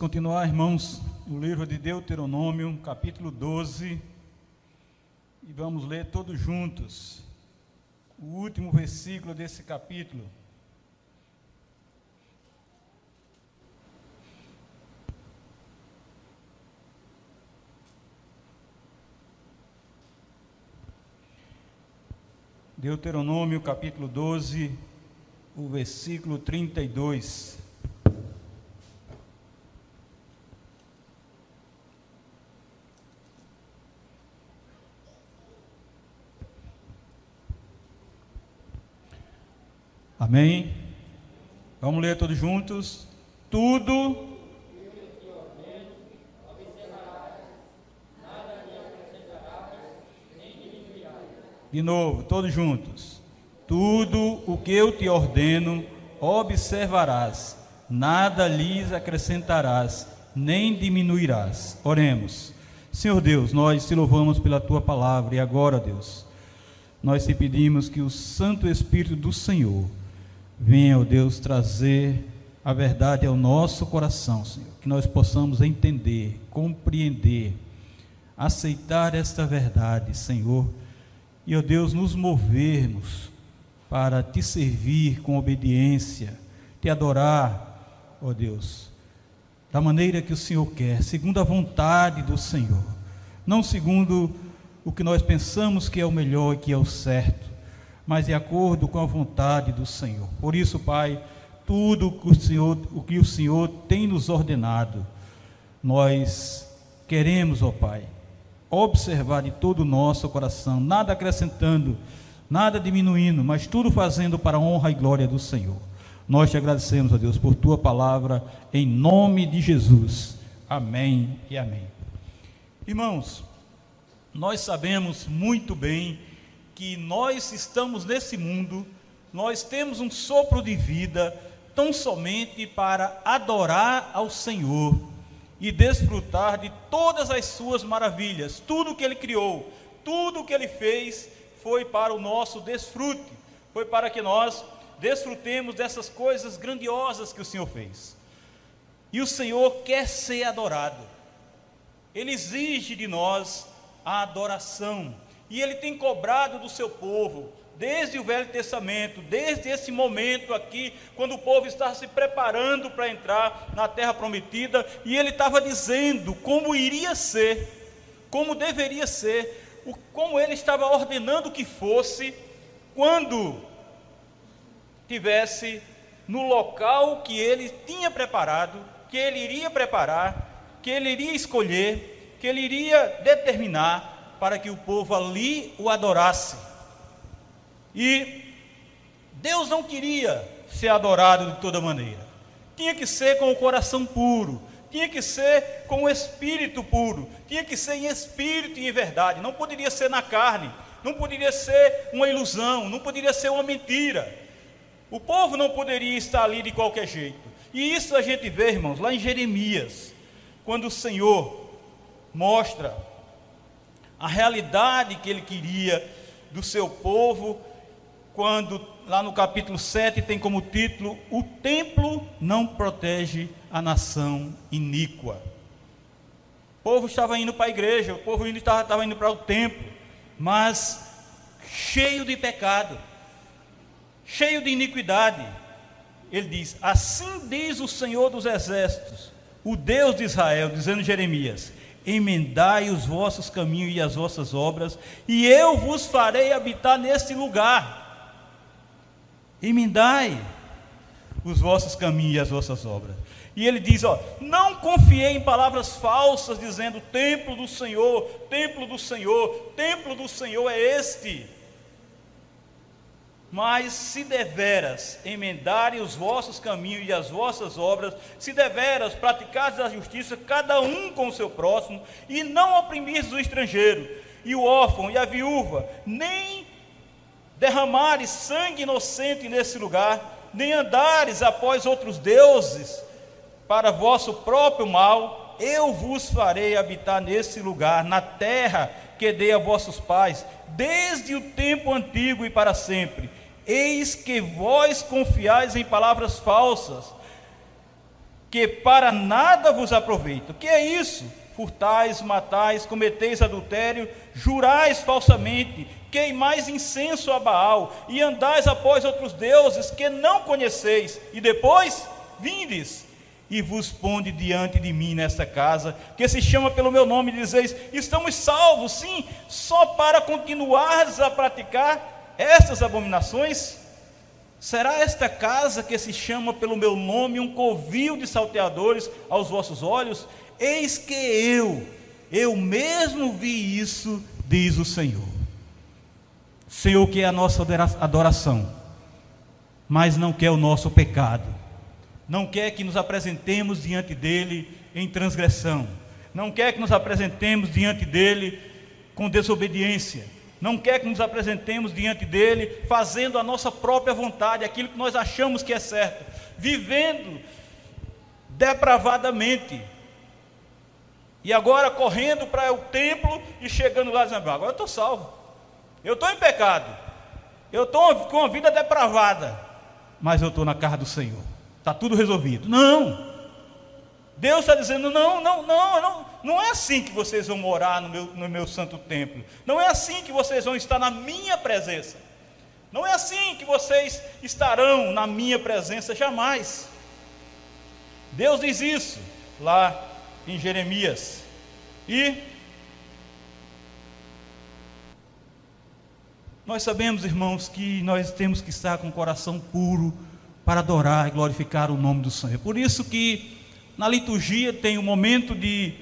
continuar, irmãos, no livro de Deuteronômio, capítulo 12, e vamos ler todos juntos o último versículo desse capítulo. Deuteronômio capítulo 12, o versículo 32. Amém? Vamos ler todos juntos. Tudo. De novo, todos juntos. Tudo o que eu te ordeno, observarás, nada lhes acrescentarás, nem diminuirás. Oremos. Senhor Deus, nós te louvamos pela tua palavra e agora, Deus, nós te pedimos que o Santo Espírito do Senhor Venha, ó Deus, trazer a verdade ao nosso coração, Senhor, que nós possamos entender, compreender, aceitar esta verdade, Senhor, e, ó Deus, nos movermos para te servir com obediência, te adorar, ó Deus, da maneira que o Senhor quer, segundo a vontade do Senhor, não segundo o que nós pensamos que é o melhor e que é o certo mas de acordo com a vontade do Senhor. Por isso, Pai, tudo que o Senhor, o que o Senhor tem nos ordenado, nós queremos, ó Pai, observar de todo o nosso coração, nada acrescentando, nada diminuindo, mas tudo fazendo para a honra e glória do Senhor. Nós te agradecemos, ó Deus, por tua palavra, em nome de Jesus. Amém e amém. Irmãos, nós sabemos muito bem que nós estamos nesse mundo, nós temos um sopro de vida tão somente para adorar ao Senhor e desfrutar de todas as suas maravilhas. Tudo que ele criou, tudo que ele fez foi para o nosso desfrute, foi para que nós desfrutemos dessas coisas grandiosas que o Senhor fez. E o Senhor quer ser adorado. Ele exige de nós a adoração e ele tem cobrado do seu povo, desde o Velho Testamento, desde esse momento aqui, quando o povo estava se preparando para entrar na terra prometida, e ele estava dizendo como iria ser, como deveria ser, o, como ele estava ordenando que fosse, quando tivesse no local que ele tinha preparado, que ele iria preparar, que ele iria escolher, que ele iria determinar, para que o povo ali o adorasse. E Deus não queria ser adorado de toda maneira. Tinha que ser com o coração puro, tinha que ser com o espírito puro, tinha que ser em espírito e em verdade, não poderia ser na carne, não poderia ser uma ilusão, não poderia ser uma mentira. O povo não poderia estar ali de qualquer jeito. E isso a gente vê, irmãos, lá em Jeremias, quando o Senhor mostra a realidade que ele queria do seu povo, quando lá no capítulo 7 tem como título: O templo não protege a nação iníqua. O povo estava indo para a igreja, o povo estava, estava indo para o templo, mas cheio de pecado, cheio de iniquidade. Ele diz: Assim diz o Senhor dos Exércitos, o Deus de Israel, dizendo Jeremias: emendai os vossos caminhos e as vossas obras, e eu vos farei habitar neste lugar. Emendai os vossos caminhos e as vossas obras. E ele diz: ó, não confiei em palavras falsas, dizendo: templo do Senhor, templo do Senhor, templo do Senhor é este. Mas se deveras emendarem os vossos caminhos e as vossas obras, se deveras praticares a justiça, cada um com o seu próximo, e não oprimires o estrangeiro, e o órfão, e a viúva, nem derramares sangue inocente nesse lugar, nem andares após outros deuses para vosso próprio mal, eu vos farei habitar nesse lugar, na terra que dei a vossos pais, desde o tempo antigo e para sempre Eis que vós confiais em palavras falsas, que para nada vos aproveita. O que é isso? Furtais, matais, cometeis adultério, jurais falsamente, queimais incenso a Baal e andais após outros deuses que não conheceis, e depois vindes e vos ponde diante de mim nesta casa, que se chama pelo meu nome, e dizeis: Estamos salvos, sim, só para continuares a praticar estas abominações? Será esta casa que se chama pelo meu nome um covil de salteadores aos vossos olhos? Eis que eu, eu mesmo vi isso, diz o Senhor. Senhor, que é a nossa adoração, mas não quer o nosso pecado não quer que nos apresentemos diante dele em transgressão, não quer que nos apresentemos diante dele com desobediência, não quer que nos apresentemos diante dele fazendo a nossa própria vontade, aquilo que nós achamos que é certo, vivendo depravadamente. E agora correndo para o templo e chegando lá dizendo: agora eu estou salvo, eu estou em pecado, eu estou com a vida depravada, mas eu estou na casa do Senhor. Está tudo resolvido. Não. Deus está dizendo: não, não, não, não, não é assim que vocês vão morar no meu, no meu santo templo. Não é assim que vocês vão estar na minha presença. Não é assim que vocês estarão na minha presença jamais. Deus diz isso lá em Jeremias. E nós sabemos, irmãos, que nós temos que estar com o coração puro para adorar e glorificar o nome do Senhor. Por isso que na liturgia tem um momento de,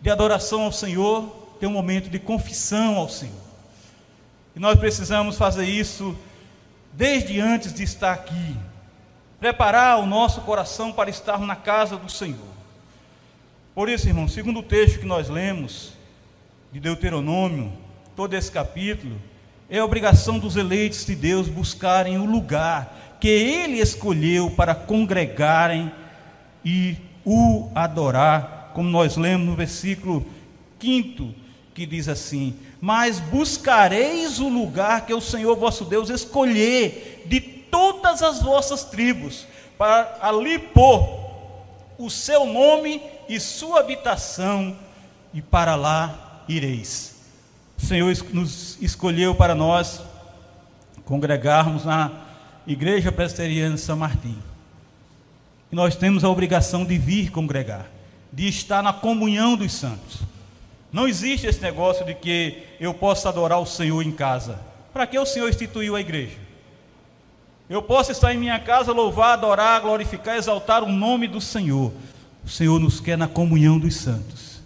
de adoração ao Senhor, tem um momento de confissão ao Senhor. E nós precisamos fazer isso desde antes de estar aqui, preparar o nosso coração para estar na casa do Senhor. Por isso, irmão, segundo o texto que nós lemos de Deuteronômio, todo esse capítulo, é a obrigação dos eleitos de Deus buscarem o lugar que ele escolheu para congregarem e o adorar, como nós lemos no versículo 5, que diz assim: Mas buscareis o lugar que o Senhor vosso Deus escolher de todas as vossas tribos, para ali pôr o seu nome e sua habitação, e para lá ireis. O Senhor nos escolheu para nós congregarmos na Igreja Presbiteriana de São Martim. E nós temos a obrigação de vir congregar, de estar na comunhão dos santos. Não existe esse negócio de que eu possa adorar o Senhor em casa. Para que o Senhor instituiu a igreja? Eu posso estar em minha casa, louvar, adorar, glorificar, exaltar o nome do Senhor. O Senhor nos quer na comunhão dos santos.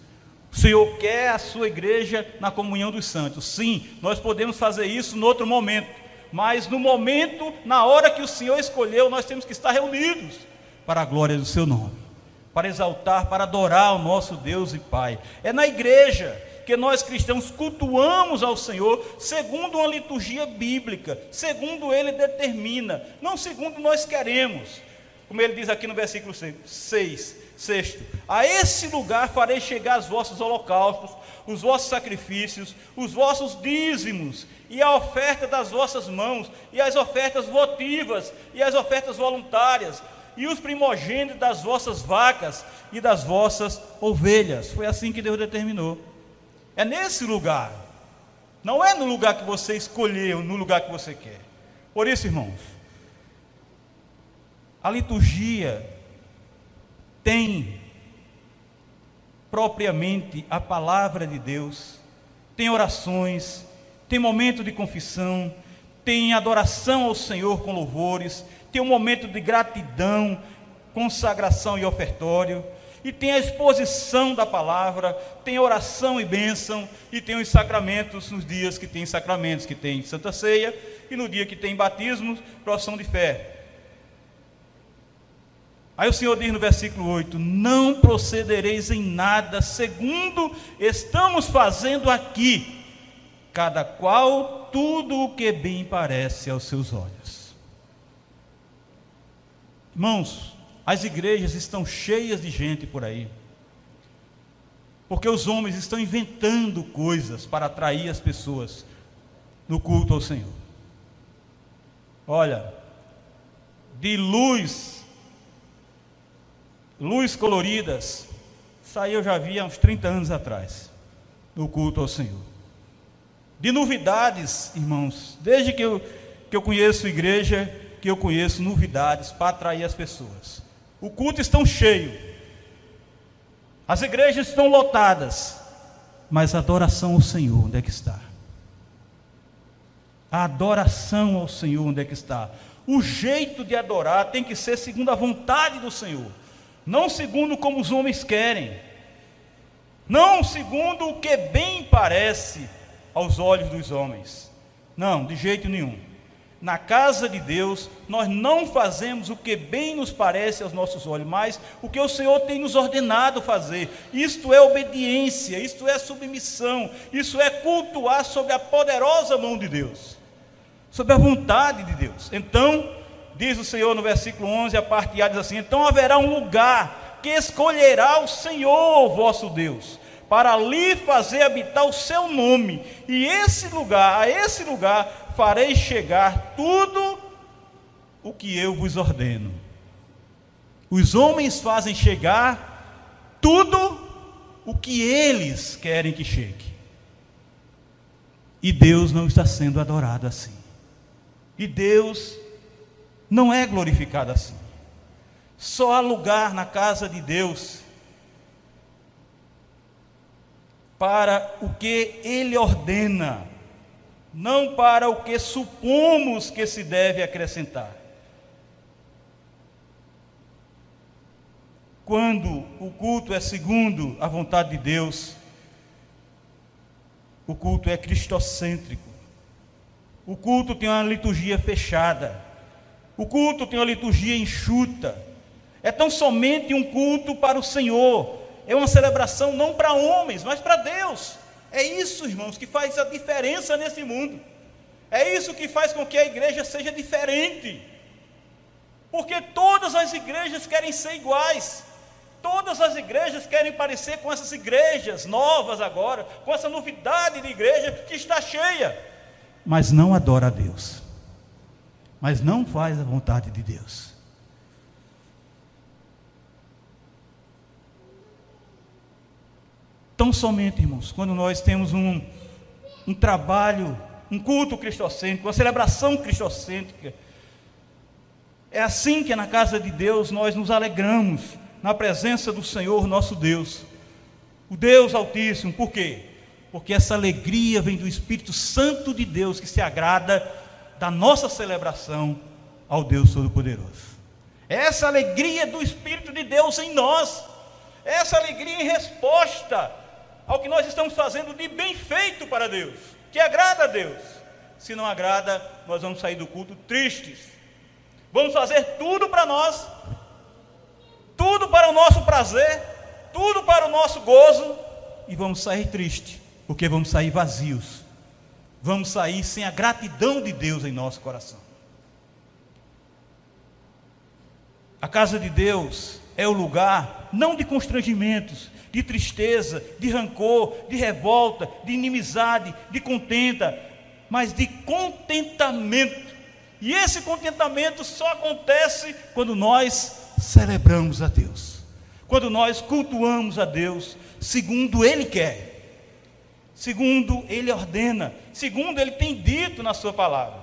O Senhor quer a sua igreja na comunhão dos santos. Sim, nós podemos fazer isso em outro momento mas no momento, na hora que o Senhor escolheu, nós temos que estar reunidos para a glória do seu nome, para exaltar, para adorar o nosso Deus e Pai. É na igreja que nós cristãos cultuamos ao Senhor segundo uma liturgia bíblica, segundo ele determina, não segundo nós queremos. Como ele diz aqui no versículo 6, sexto, a esse lugar farei chegar os vossos holocaustos, os vossos sacrifícios, os vossos dízimos, e a oferta das vossas mãos, e as ofertas votivas, e as ofertas voluntárias, e os primogênitos das vossas vacas e das vossas ovelhas. Foi assim que Deus determinou. É nesse lugar, não é no lugar que você escolheu, no lugar que você quer. Por isso, irmãos, a liturgia tem propriamente a palavra de Deus, tem orações, tem momento de confissão, tem adoração ao Senhor com louvores, tem um momento de gratidão, consagração e ofertório, e tem a exposição da palavra, tem oração e bênção, e tem os sacramentos nos dias que tem sacramentos, que tem Santa Ceia, e no dia que tem batismo, profissão de fé. Aí o Senhor diz no versículo 8: Não procedereis em nada segundo estamos fazendo aqui, cada qual tudo o que bem parece aos seus olhos. Irmãos, as igrejas estão cheias de gente por aí, porque os homens estão inventando coisas para atrair as pessoas no culto ao Senhor. Olha, de luz luz coloridas, isso aí eu já vi há uns 30 anos atrás, no culto ao Senhor. De novidades, irmãos, desde que eu, que eu conheço igreja, que eu conheço novidades para atrair as pessoas. O culto está cheio, as igrejas estão lotadas, mas a adoração ao Senhor, onde é que está? A adoração ao Senhor, onde é que está? O jeito de adorar tem que ser segundo a vontade do Senhor, não segundo como os homens querem, não segundo o que bem parece aos olhos dos homens. Não, de jeito nenhum. Na casa de Deus, nós não fazemos o que bem nos parece aos nossos olhos, mas o que o Senhor tem nos ordenado fazer. Isto é obediência, isto é submissão, isso é cultuar sobre a poderosa mão de Deus, sobre a vontade de Deus. Então, diz o Senhor no versículo 11, a parte A diz assim: Então haverá um lugar que escolherá o Senhor vosso Deus para ali fazer habitar o seu nome, e esse lugar, a esse lugar farei chegar tudo o que eu vos ordeno. Os homens fazem chegar tudo o que eles querem que chegue. E Deus não está sendo adorado assim. E Deus não é glorificado assim. Só há lugar na casa de Deus para o que Ele ordena, não para o que supomos que se deve acrescentar. Quando o culto é segundo a vontade de Deus, o culto é cristocêntrico. O culto tem uma liturgia fechada. O culto tem uma liturgia enxuta. É tão somente um culto para o Senhor, é uma celebração não para homens, mas para Deus. É isso, irmãos, que faz a diferença nesse mundo. É isso que faz com que a igreja seja diferente. Porque todas as igrejas querem ser iguais. Todas as igrejas querem parecer com essas igrejas novas agora, com essa novidade de igreja que está cheia. Mas não adora a Deus. Mas não faz a vontade de Deus. Tão somente, irmãos, quando nós temos um, um trabalho, um culto cristocêntrico, uma celebração cristocêntrica, é assim que na casa de Deus nós nos alegramos na presença do Senhor nosso Deus, o Deus Altíssimo, por quê? Porque essa alegria vem do Espírito Santo de Deus que se agrada da nossa celebração ao Deus Todo-Poderoso. Essa alegria do Espírito de Deus em nós, essa alegria em resposta ao que nós estamos fazendo de bem feito para Deus, que agrada a Deus. Se não agrada, nós vamos sair do culto tristes. Vamos fazer tudo para nós, tudo para o nosso prazer, tudo para o nosso gozo, e vamos sair tristes, porque vamos sair vazios. Vamos sair sem a gratidão de Deus em nosso coração. A casa de Deus é o lugar não de constrangimentos, de tristeza, de rancor, de revolta, de inimizade, de contenta, mas de contentamento. E esse contentamento só acontece quando nós celebramos a Deus, quando nós cultuamos a Deus segundo Ele quer, segundo Ele ordena, segundo Ele tem dito na Sua palavra.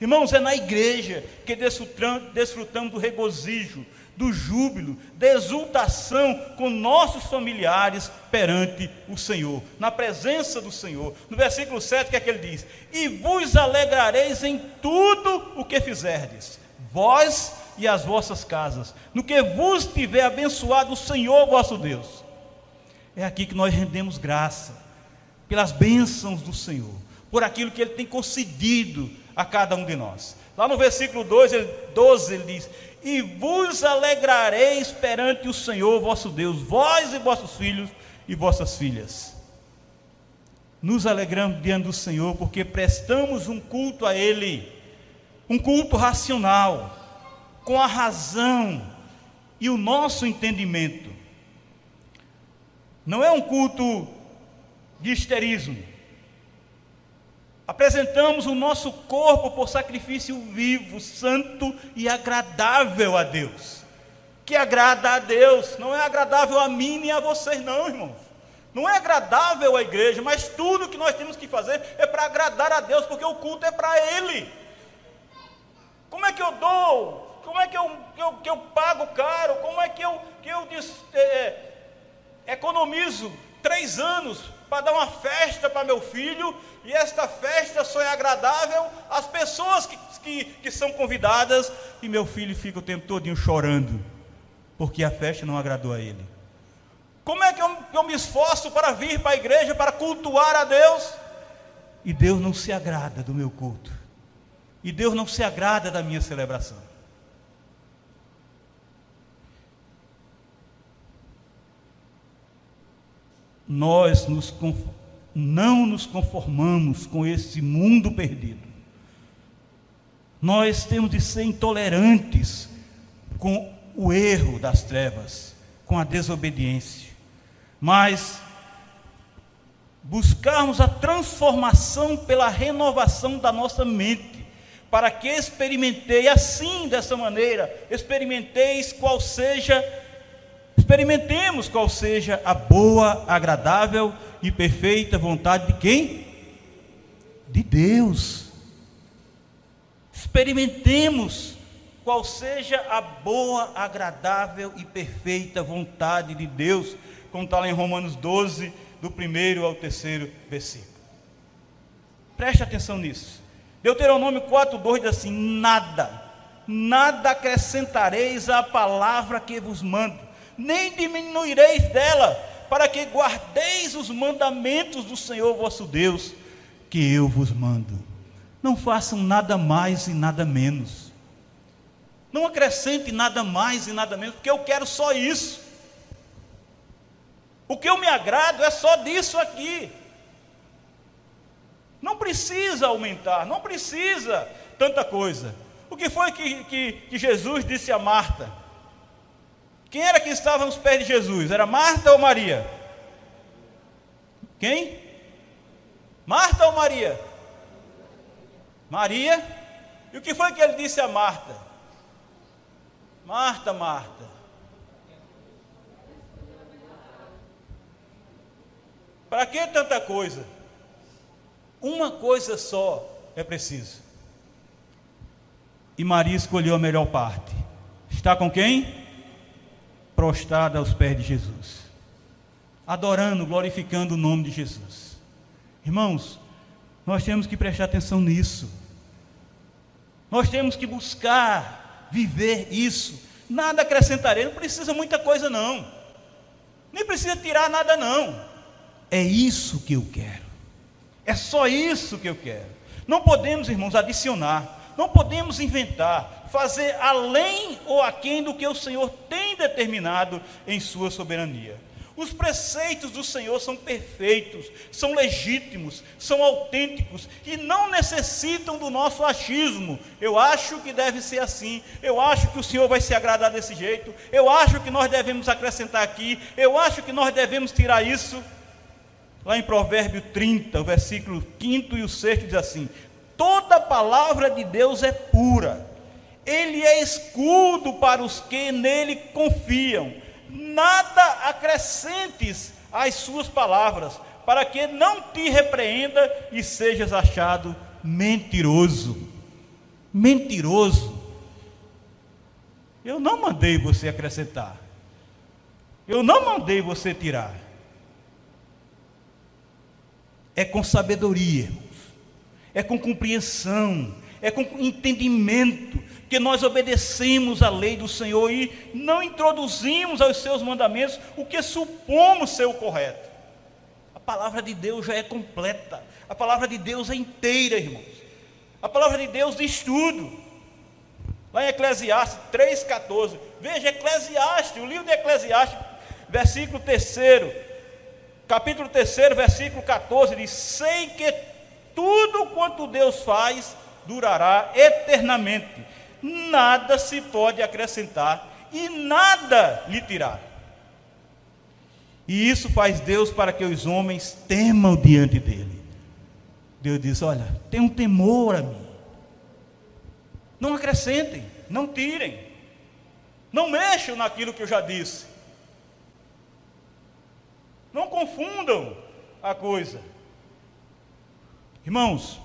Irmãos, é na igreja que desfrutamos do regozijo, do júbilo, da exultação com nossos familiares perante o Senhor, na presença do Senhor. No versículo 7, o que é que ele diz? E vos alegrareis em tudo o que fizerdes, vós e as vossas casas, no que vos tiver abençoado o Senhor vosso Deus. É aqui que nós rendemos graça, pelas bênçãos do Senhor, por aquilo que Ele tem concedido a cada um de nós. Lá no versículo 12 ele, 12, ele diz: e vos alegrareis perante o Senhor vosso Deus, vós e vossos filhos e vossas filhas. Nos alegramos diante do Senhor porque prestamos um culto a Ele, um culto racional, com a razão e o nosso entendimento. Não é um culto de histerismo, Apresentamos o nosso corpo por sacrifício vivo, santo e agradável a Deus. que agrada a Deus, não é agradável a mim nem a vocês, não, irmãos. Não é agradável à igreja, mas tudo que nós temos que fazer é para agradar a Deus, porque o culto é para Ele. Como é que eu dou? Como é que eu, que eu, que eu pago caro? Como é que eu, que eu é, economizo três anos para dar uma festa para meu filho, e esta festa só é agradável às pessoas que, que, que são convidadas, e meu filho fica o tempo todo chorando, porque a festa não agradou a ele. Como é que eu, eu me esforço para vir para a igreja, para cultuar a Deus? E Deus não se agrada do meu culto. E Deus não se agrada da minha celebração. Nós nos, não nos conformamos com esse mundo perdido. Nós temos de ser intolerantes com o erro das trevas, com a desobediência mas buscarmos a transformação pela renovação da nossa mente, para que experimentei assim, dessa maneira, experimenteis qual seja, experimentemos qual seja a boa, agradável e perfeita vontade de quem? De Deus. Experimentemos qual seja a boa, agradável e perfeita vontade de Deus como está lá em Romanos 12, do primeiro ao terceiro versículo. Preste atenção nisso. Deuteronômio 4,2 diz assim: Nada, nada acrescentareis à palavra que vos mando, nem diminuireis dela, para que guardeis os mandamentos do Senhor vosso Deus, que eu vos mando. Não façam nada mais e nada menos. Não acrescente nada mais e nada menos, porque eu quero só isso. O que eu me agrado é só disso aqui. Não precisa aumentar, não precisa tanta coisa. O que foi que, que, que Jesus disse a Marta? Quem era que estava nos pés de Jesus? Era Marta ou Maria? Quem? Marta ou Maria? Maria. E o que foi que ele disse a Marta? Marta, Marta. Para que tanta coisa? Uma coisa só é preciso. E Maria escolheu a melhor parte. Está com quem? Prostrada aos pés de Jesus. Adorando, glorificando o nome de Jesus. Irmãos, nós temos que prestar atenção nisso. Nós temos que buscar viver isso. Nada acrescentarei, não precisa muita coisa não. Nem precisa tirar nada não. É isso que eu quero. É só isso que eu quero. Não podemos, irmãos, adicionar, não podemos inventar, fazer além ou aquém do que o Senhor tem determinado em sua soberania. Os preceitos do Senhor são perfeitos, são legítimos, são autênticos e não necessitam do nosso achismo. Eu acho que deve ser assim, eu acho que o Senhor vai se agradar desse jeito, eu acho que nós devemos acrescentar aqui, eu acho que nós devemos tirar isso. Lá em Provérbio 30, o versículo 5 e o 6 diz assim: Toda palavra de Deus é pura, ele é escudo para os que nele confiam. Nada acrescentes às suas palavras, para que não te repreenda e sejas achado mentiroso. Mentiroso. Eu não mandei você acrescentar. Eu não mandei você tirar é com sabedoria, é com compreensão, é com entendimento que nós obedecemos a lei do Senhor e não introduzimos aos seus mandamentos o que supomos ser o correto. A palavra de Deus já é completa, a palavra de Deus é inteira, irmãos. A palavra de Deus diz tudo. Lá em Eclesiastes 3,14, veja Eclesiastes, o livro de Eclesiastes, versículo 3 capítulo 3, versículo 14, diz: Sei que tudo quanto Deus faz durará eternamente, nada se pode acrescentar e nada lhe tirar. E isso faz Deus para que os homens temam diante dele. Deus diz: Olha, tenham temor a mim. Não acrescentem, não tirem. Não mexam naquilo que eu já disse. Não confundam a coisa. Irmãos,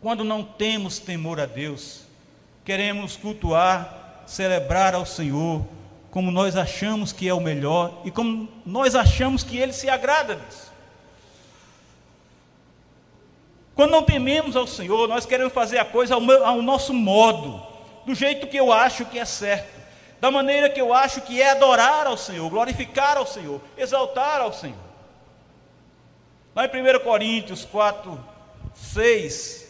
quando não temos temor a Deus, queremos cultuar, celebrar ao Senhor, como nós achamos que é o melhor e como nós achamos que Ele se agrada disso. Quando não tememos ao Senhor, nós queremos fazer a coisa ao, meu, ao nosso modo, do jeito que eu acho que é certo, da maneira que eu acho que é adorar ao Senhor, glorificar ao Senhor, exaltar ao Senhor. Lá em 1 Coríntios 4, 6,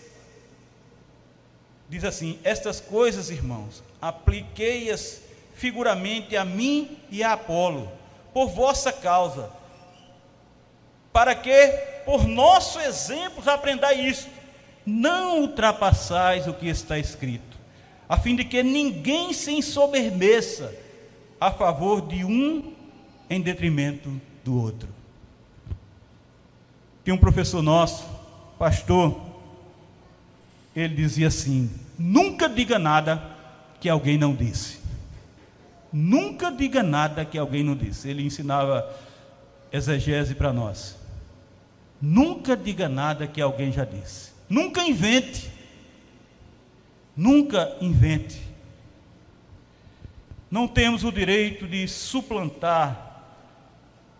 diz assim: Estas coisas, irmãos, apliquei-as figuramente a mim e a Apolo, por vossa causa, para que, por nosso exemplo, aprendai isto: não ultrapassais o que está escrito, a fim de que ninguém se ensoberbeça a favor de um em detrimento do outro. Tem um professor nosso, pastor, ele dizia assim: nunca diga nada que alguém não disse. Nunca diga nada que alguém não disse. Ele ensinava exegese para nós. Nunca diga nada que alguém já disse. Nunca invente. Nunca invente. Não temos o direito de suplantar,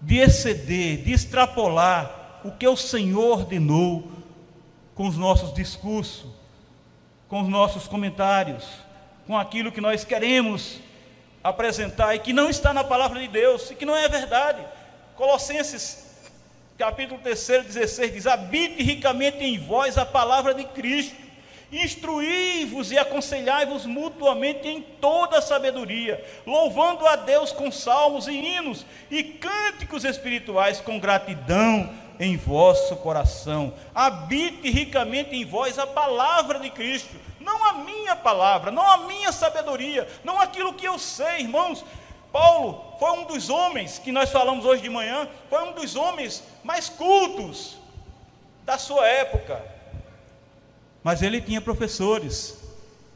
de exceder, de extrapolar o que o Senhor ordenou com os nossos discursos, com os nossos comentários, com aquilo que nós queremos apresentar e que não está na palavra de Deus e que não é verdade. Colossenses capítulo 3, 16 diz: Habite ricamente em vós a palavra de Cristo, instruí-vos e aconselhai-vos mutuamente em toda a sabedoria, louvando a Deus com salmos e hinos e cânticos espirituais com gratidão em vosso coração. Habite ricamente em vós a palavra de Cristo não a minha palavra, não a minha sabedoria, não aquilo que eu sei, irmãos. Paulo foi um dos homens que nós falamos hoje de manhã, foi um dos homens mais cultos da sua época. Mas ele tinha professores,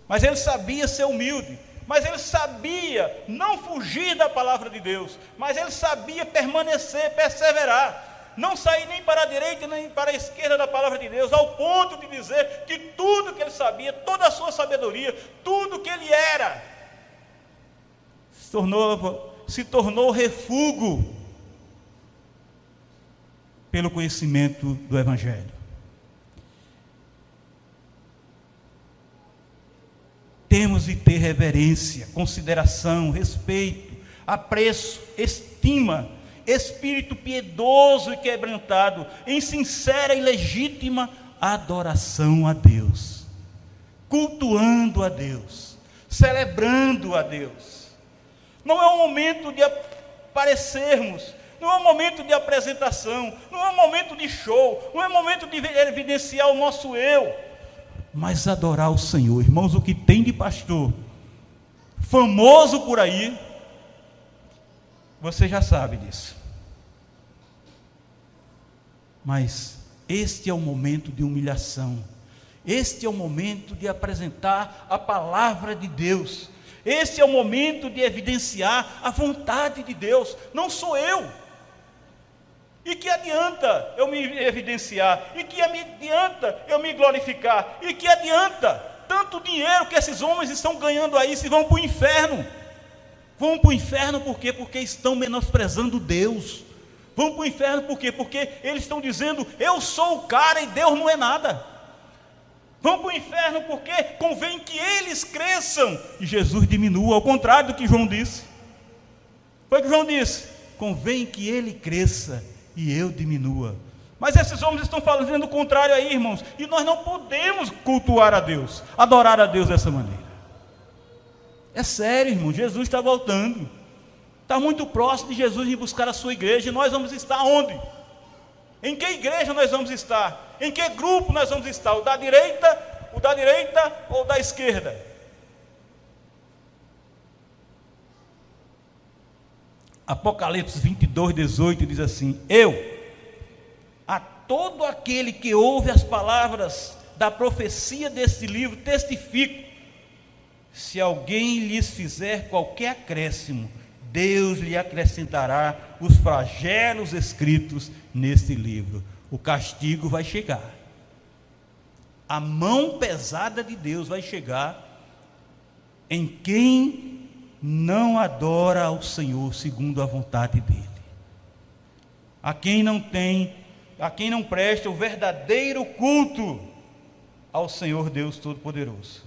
mas ele sabia ser humilde, mas ele sabia não fugir da palavra de Deus, mas ele sabia permanecer, perseverar não sair nem para a direita nem para a esquerda da palavra de Deus, ao ponto de dizer que tudo que ele sabia, toda a sua sabedoria, tudo que ele era, se tornou, se tornou refúgio pelo conhecimento do Evangelho. Temos de ter reverência, consideração, respeito, apreço, estima espírito piedoso e quebrantado, em sincera e legítima adoração a Deus, cultuando a Deus, celebrando a Deus. Não é um momento de aparecermos, não é um momento de apresentação, não é um momento de show, não é um momento de evidenciar o nosso eu, mas adorar o Senhor. Irmãos, o que tem de pastor famoso por aí, você já sabe disso. Mas este é o momento de humilhação. Este é o momento de apresentar a palavra de Deus. Este é o momento de evidenciar a vontade de Deus. Não sou eu. E que adianta eu me evidenciar? E que adianta eu me glorificar? E que adianta tanto dinheiro que esses homens estão ganhando aí se vão para o inferno? Vão para o inferno por quê? Porque estão menosprezando Deus. Vão para o inferno por quê? Porque eles estão dizendo, eu sou o cara e Deus não é nada. Vão para o inferno porque convém que eles cresçam e Jesus diminua, ao contrário do que João disse. Foi o que João disse: convém que ele cresça e eu diminua. Mas esses homens estão fazendo o contrário aí, irmãos, e nós não podemos cultuar a Deus, adorar a Deus dessa maneira. É sério, irmão, Jesus está voltando. Está muito próximo de Jesus em buscar a sua igreja. E nós vamos estar onde? Em que igreja nós vamos estar? Em que grupo nós vamos estar? O da direita, o da direita ou da esquerda? Apocalipse 22, 18 diz assim: Eu, a todo aquele que ouve as palavras da profecia deste livro, testifico Se alguém lhes fizer qualquer acréscimo, Deus lhe acrescentará os flagelos escritos neste livro. O castigo vai chegar. A mão pesada de Deus vai chegar em quem não adora ao Senhor segundo a vontade dele. A quem não tem, a quem não presta o verdadeiro culto ao Senhor Deus Todo-Poderoso.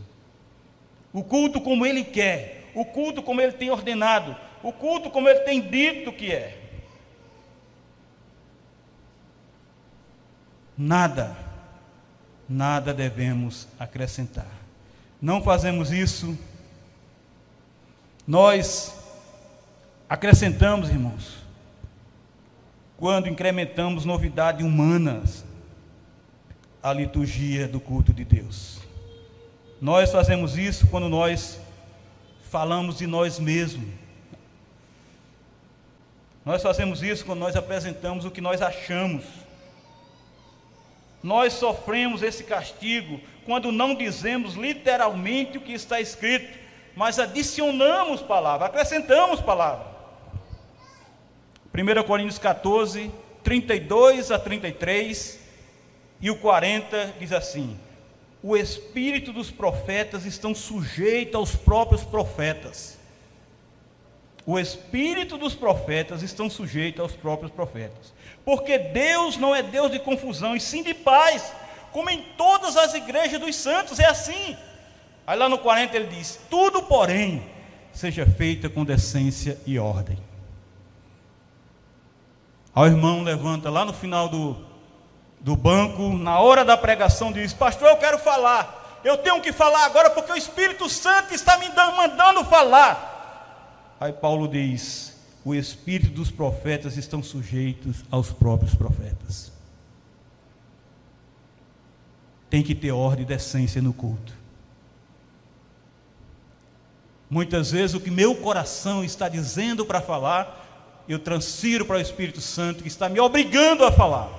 O culto como ele quer, o culto como ele tem ordenado, o culto como ele tem dito que é. Nada, nada devemos acrescentar. Não fazemos isso. Nós acrescentamos, irmãos, quando incrementamos novidades humanas à liturgia do culto de Deus. Nós fazemos isso quando nós falamos de nós mesmos nós fazemos isso quando nós apresentamos o que nós achamos. Nós sofremos esse castigo quando não dizemos literalmente o que está escrito, mas adicionamos palavra, acrescentamos palavra. 1 Coríntios 14, 32 a 33 e o 40 diz assim: O espírito dos profetas estão sujeitos aos próprios profetas o espírito dos profetas estão sujeitos aos próprios profetas. Porque Deus não é Deus de confusão, e sim de paz, como em todas as igrejas dos santos, é assim. Aí lá no 40 ele diz: Tudo, porém, seja feito com decência e ordem. Aí o irmão levanta lá no final do, do banco, na hora da pregação, diz: Pastor, eu quero falar. Eu tenho que falar agora porque o Espírito Santo está me mandando falar. Aí Paulo diz: o espírito dos profetas estão sujeitos aos próprios profetas. Tem que ter ordem e decência no culto. Muitas vezes o que meu coração está dizendo para falar, eu transfiro para o Espírito Santo que está me obrigando a falar.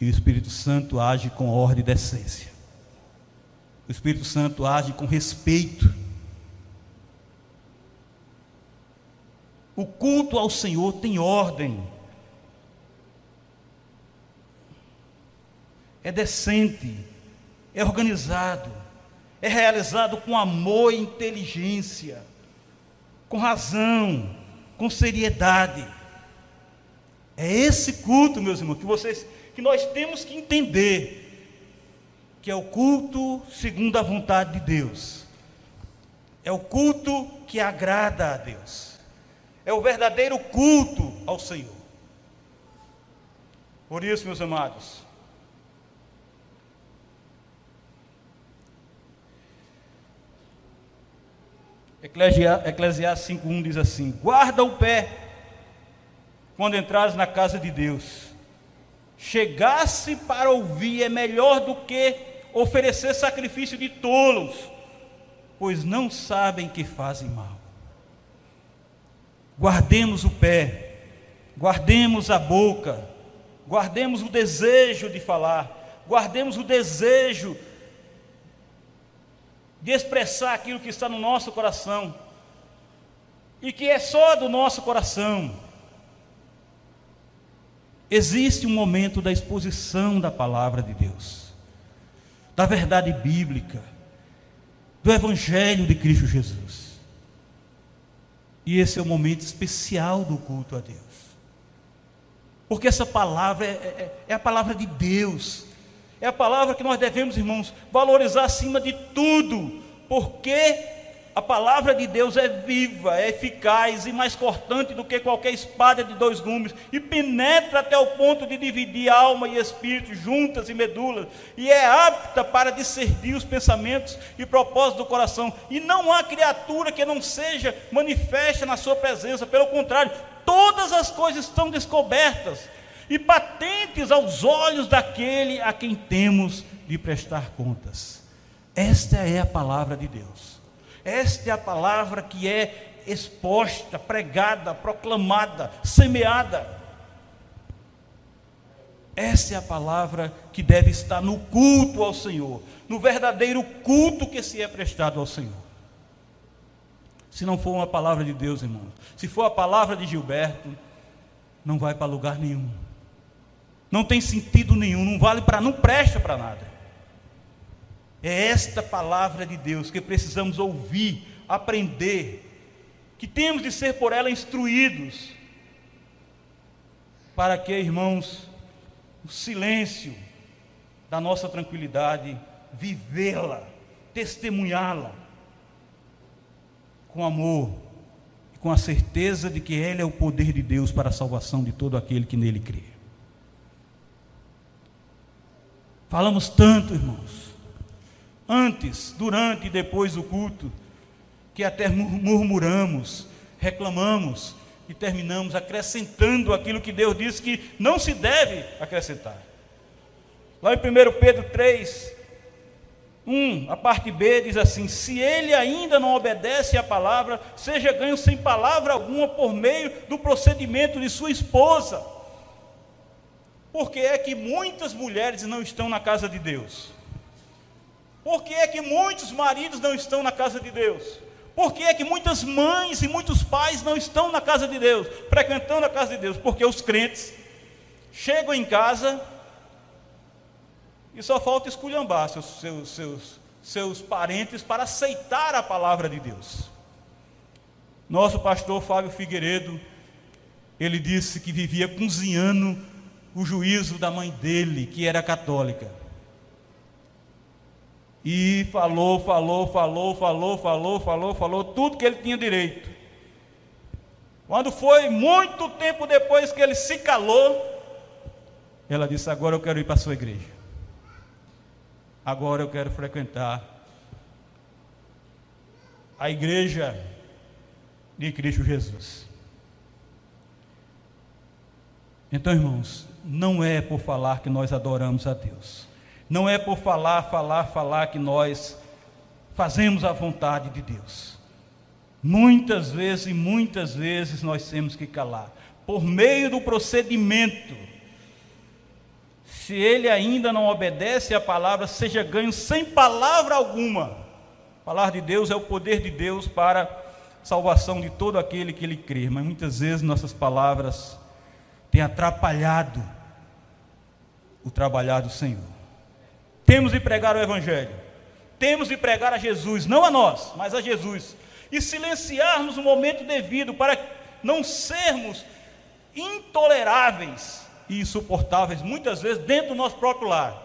E o Espírito Santo age com ordem e decência. O Espírito Santo age com respeito O culto ao Senhor tem ordem. É decente, é organizado, é realizado com amor e inteligência, com razão, com seriedade. É esse culto, meus irmãos, que vocês que nós temos que entender que é o culto segundo a vontade de Deus. É o culto que agrada a Deus é o verdadeiro culto ao Senhor. Por isso, meus amados, Eclesiastes 5,1 diz assim: Guarda o pé quando entrares na casa de Deus. Chegasse para ouvir é melhor do que oferecer sacrifício de tolos, pois não sabem que fazem mal guardemos o pé, guardemos a boca, guardemos o desejo de falar, guardemos o desejo de expressar aquilo que está no nosso coração e que é só do nosso coração. Existe um momento da exposição da palavra de Deus, da verdade bíblica, do Evangelho de Cristo Jesus. E esse é o momento especial do culto a Deus. Porque essa palavra é, é, é, a palavra de Deus. É a palavra que nós devemos, irmãos, valorizar acima de tudo. Porque a palavra de Deus é viva, é eficaz e mais cortante do que qualquer espada de dois gumes, e penetra até o ponto de dividir alma e espírito, juntas e medulas, e é apta para discernir os pensamentos e propósitos do coração. E não há criatura que não seja manifesta na sua presença, pelo contrário, todas as coisas estão descobertas e patentes aos olhos daquele a quem temos de prestar contas. Esta é a palavra de Deus. Esta é a palavra que é exposta, pregada, proclamada, semeada. Essa é a palavra que deve estar no culto ao Senhor, no verdadeiro culto que se é prestado ao Senhor. Se não for uma palavra de Deus, irmãos, se for a palavra de Gilberto, não vai para lugar nenhum. Não tem sentido nenhum, não vale para, não presta para nada. É esta palavra de Deus que precisamos ouvir, aprender, que temos de ser por ela instruídos, para que, irmãos, o silêncio da nossa tranquilidade, vivê-la, testemunhá-la com amor e com a certeza de que Ele é o poder de Deus para a salvação de todo aquele que nele crê. Falamos tanto, irmãos, antes, durante e depois do culto, que até murmuramos, reclamamos, e terminamos acrescentando aquilo que Deus disse que não se deve acrescentar. Lá em 1 Pedro 3, 1, a parte B diz assim: Se ele ainda não obedece à palavra, seja ganho sem palavra alguma por meio do procedimento de sua esposa. Porque é que muitas mulheres não estão na casa de Deus? Por que é que muitos maridos não estão na casa de Deus? Por que é que muitas mães e muitos pais não estão na casa de Deus, frequentando a casa de Deus? Porque os crentes chegam em casa e só falta esculhambar seus, seus, seus, seus parentes para aceitar a palavra de Deus. Nosso pastor Fábio Figueiredo, ele disse que vivia cozinhando o juízo da mãe dele, que era católica. E falou, falou, falou, falou, falou, falou, falou, tudo que ele tinha direito. Quando foi muito tempo depois que ele se calou, ela disse: Agora eu quero ir para a sua igreja. Agora eu quero frequentar a igreja de Cristo Jesus. Então, irmãos, não é por falar que nós adoramos a Deus. Não é por falar, falar, falar que nós fazemos a vontade de Deus. Muitas vezes e muitas vezes nós temos que calar. Por meio do procedimento, se ele ainda não obedece à palavra, seja ganho sem palavra alguma. A palavra de Deus é o poder de Deus para salvação de todo aquele que ele crê. Mas muitas vezes nossas palavras têm atrapalhado o trabalhar do Senhor. Temos de pregar o Evangelho. Temos de pregar a Jesus, não a nós, mas a Jesus. E silenciarmos o momento devido para não sermos intoleráveis e insuportáveis, muitas vezes, dentro do nosso próprio lar.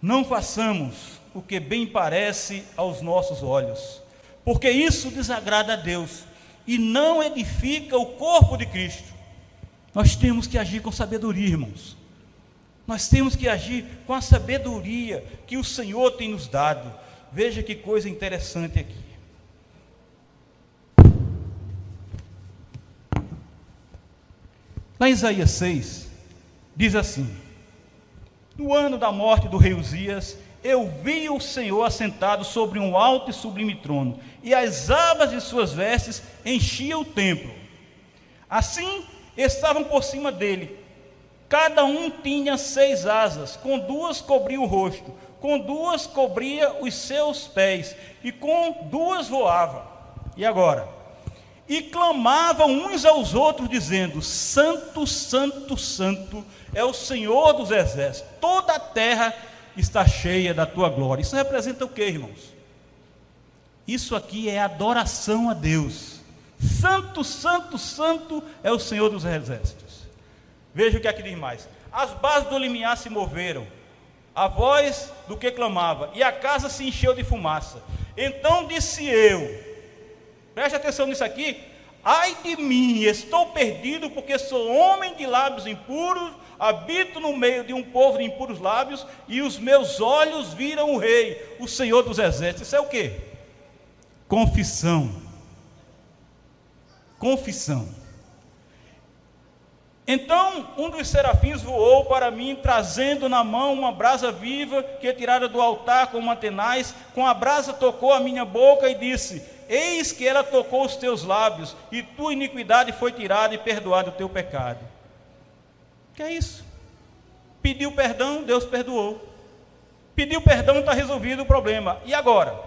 Não façamos o que bem parece aos nossos olhos, porque isso desagrada a Deus e não edifica o corpo de Cristo. Nós temos que agir com sabedoria, irmãos. Nós temos que agir com a sabedoria que o Senhor tem nos dado. Veja que coisa interessante aqui. Lá em Isaías 6, diz assim: No ano da morte do rei Uzias, eu vi o Senhor assentado sobre um alto e sublime trono, e as abas de suas vestes enchiam o templo. Assim estavam por cima dele. Cada um tinha seis asas, com duas cobria o rosto, com duas cobria os seus pés, e com duas voava. E agora? E clamavam uns aos outros, dizendo: Santo, Santo, Santo é o Senhor dos exércitos, toda a terra está cheia da tua glória. Isso representa o que, irmãos? Isso aqui é adoração a Deus. Santo, santo, santo é o Senhor dos exércitos. Veja o que aqui diz mais. As bases do limiar se moveram, a voz do que clamava, e a casa se encheu de fumaça. Então disse eu: preste atenção nisso aqui. Ai de mim, estou perdido, porque sou homem de lábios impuros, habito no meio de um povo de impuros lábios, e os meus olhos viram o Rei, o Senhor dos exércitos. Isso é o que? Confissão confissão. Então um dos serafins voou para mim, trazendo na mão uma brasa viva que é tirada do altar com mantenais. Com a brasa tocou a minha boca e disse: Eis que ela tocou os teus lábios, e tua iniquidade foi tirada e perdoado o teu pecado. Que é isso? Pediu perdão, Deus perdoou. Pediu perdão, está resolvido o problema. E agora?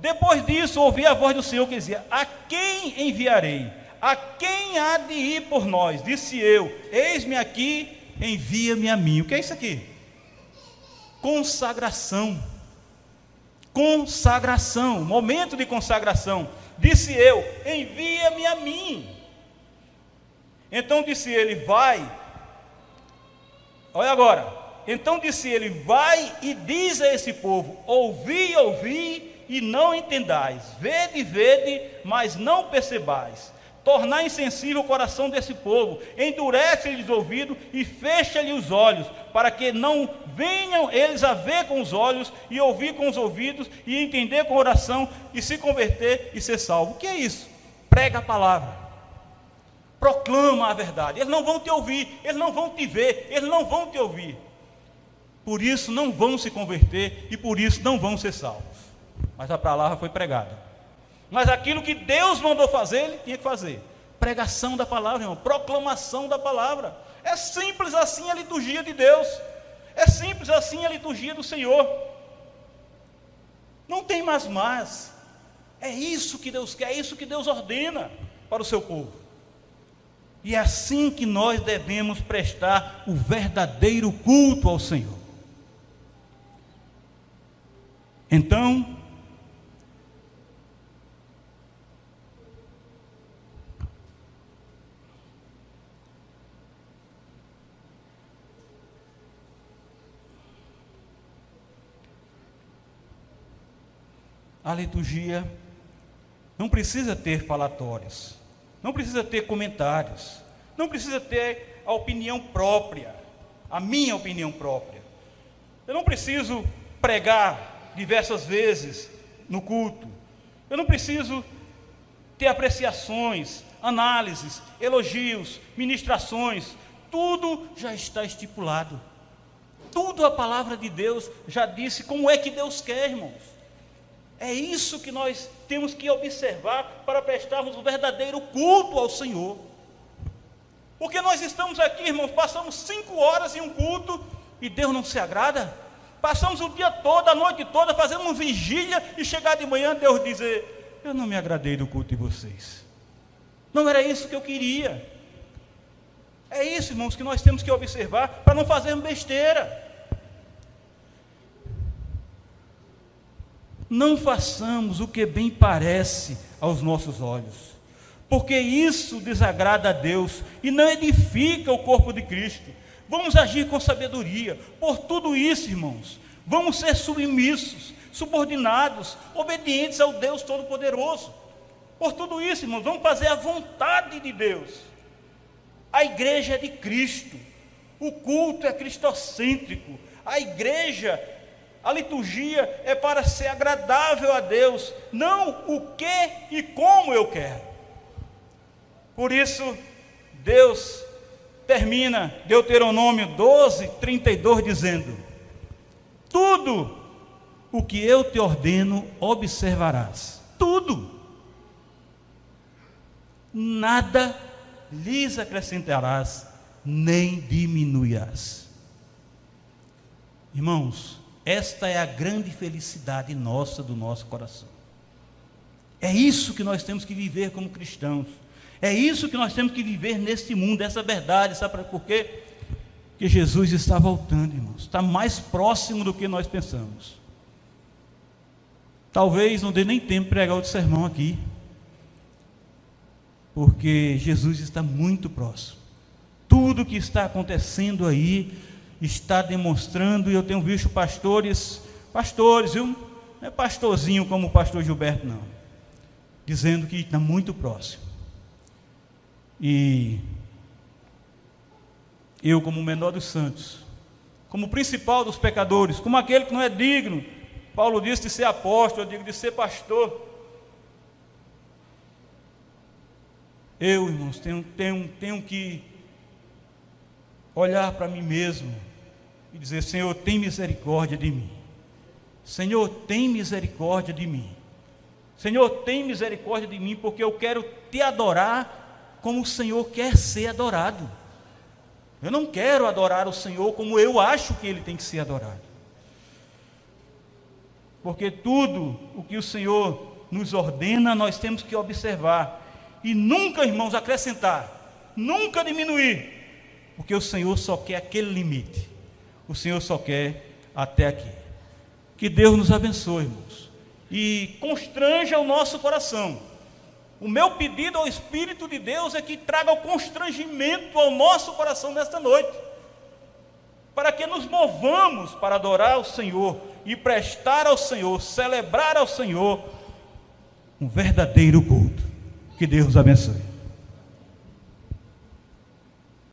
Depois disso, ouvi a voz do Senhor que dizia: A quem enviarei? A quem há de ir por nós? Disse eu: Eis-me aqui, envia-me a mim. O que é isso aqui? Consagração. Consagração, momento de consagração. Disse eu: Envia-me a mim. Então disse ele: Vai. Olha agora. Então disse ele: Vai e diz a esse povo: Ouvi, ouvi e não entendais, vede, vede, mas não percebais. Tornar insensível o coração desse povo, endurece-lhes o ouvido e fecha-lhe os olhos, para que não venham eles a ver com os olhos e ouvir com os ouvidos e entender com o oração e se converter e ser salvo. O que é isso? Prega a palavra proclama a verdade. Eles não vão te ouvir, eles não vão te ver, eles não vão te ouvir. Por isso não vão se converter e por isso não vão ser salvos. Mas a palavra foi pregada. Mas aquilo que Deus mandou fazer, ele tinha que fazer. Pregação da palavra, irmão, proclamação da palavra. É simples assim a liturgia de Deus. É simples assim a liturgia do Senhor. Não tem mais mais. É isso que Deus quer, é isso que Deus ordena para o seu povo. E é assim que nós devemos prestar o verdadeiro culto ao Senhor. Então, a liturgia não precisa ter falatórios, não precisa ter comentários, não precisa ter a opinião própria, a minha opinião própria. Eu não preciso pregar diversas vezes no culto. Eu não preciso ter apreciações, análises, elogios, ministrações. Tudo já está estipulado. Tudo a palavra de Deus já disse como é que Deus quer, irmãos. É isso que nós temos que observar para prestarmos o verdadeiro culto ao Senhor. Porque nós estamos aqui, irmãos, passamos cinco horas em um culto e Deus não se agrada. Passamos o dia todo, a noite toda, fazendo uma vigília e chegar de manhã Deus dizer: Eu não me agradei do culto de vocês. Não era isso que eu queria. É isso, irmãos, que nós temos que observar para não fazermos besteira. Não façamos o que bem parece aos nossos olhos, porque isso desagrada a Deus e não edifica o corpo de Cristo. Vamos agir com sabedoria. Por tudo isso, irmãos, vamos ser submissos, subordinados, obedientes ao Deus Todo-Poderoso. Por tudo isso, irmãos, vamos fazer a vontade de Deus. A igreja é de Cristo. O culto é cristocêntrico. A igreja, a liturgia é para ser agradável a Deus, não o que e como eu quero. Por isso, Deus termina Deuteronômio 12, 32, dizendo: Tudo o que eu te ordeno observarás. Tudo. Nada lhes acrescentarás, nem diminuirás. Irmãos, esta é a grande felicidade nossa do nosso coração. É isso que nós temos que viver como cristãos. É isso que nós temos que viver neste mundo, essa verdade, sabe por quê? Que Jesus está voltando, irmãos, está mais próximo do que nós pensamos. Talvez não dê nem tempo de pregar outro sermão aqui, porque Jesus está muito próximo. Tudo que está acontecendo aí está demonstrando, e eu tenho visto pastores, pastores, viu? Não é pastorzinho como o pastor Gilberto, não, dizendo que está muito próximo. E eu, como o menor dos santos, como o principal dos pecadores, como aquele que não é digno, Paulo disse de ser apóstolo, eu digo de ser pastor. Eu, irmãos, tenho, tenho, tenho que olhar para mim mesmo e dizer: Senhor, tem misericórdia de mim. Senhor, tem misericórdia de mim. Senhor, tem misericórdia de mim, porque eu quero te adorar como o Senhor quer ser adorado. Eu não quero adorar o Senhor como eu acho que ele tem que ser adorado. Porque tudo o que o Senhor nos ordena, nós temos que observar e nunca, irmãos, acrescentar, nunca diminuir, porque o Senhor só quer aquele limite. O Senhor só quer até aqui. Que Deus nos abençoe, irmãos, e constranja o nosso coração. O meu pedido ao Espírito de Deus é que traga o constrangimento ao nosso coração nesta noite, para que nos movamos para adorar o Senhor e prestar ao Senhor, celebrar ao Senhor um verdadeiro culto. Que Deus abençoe.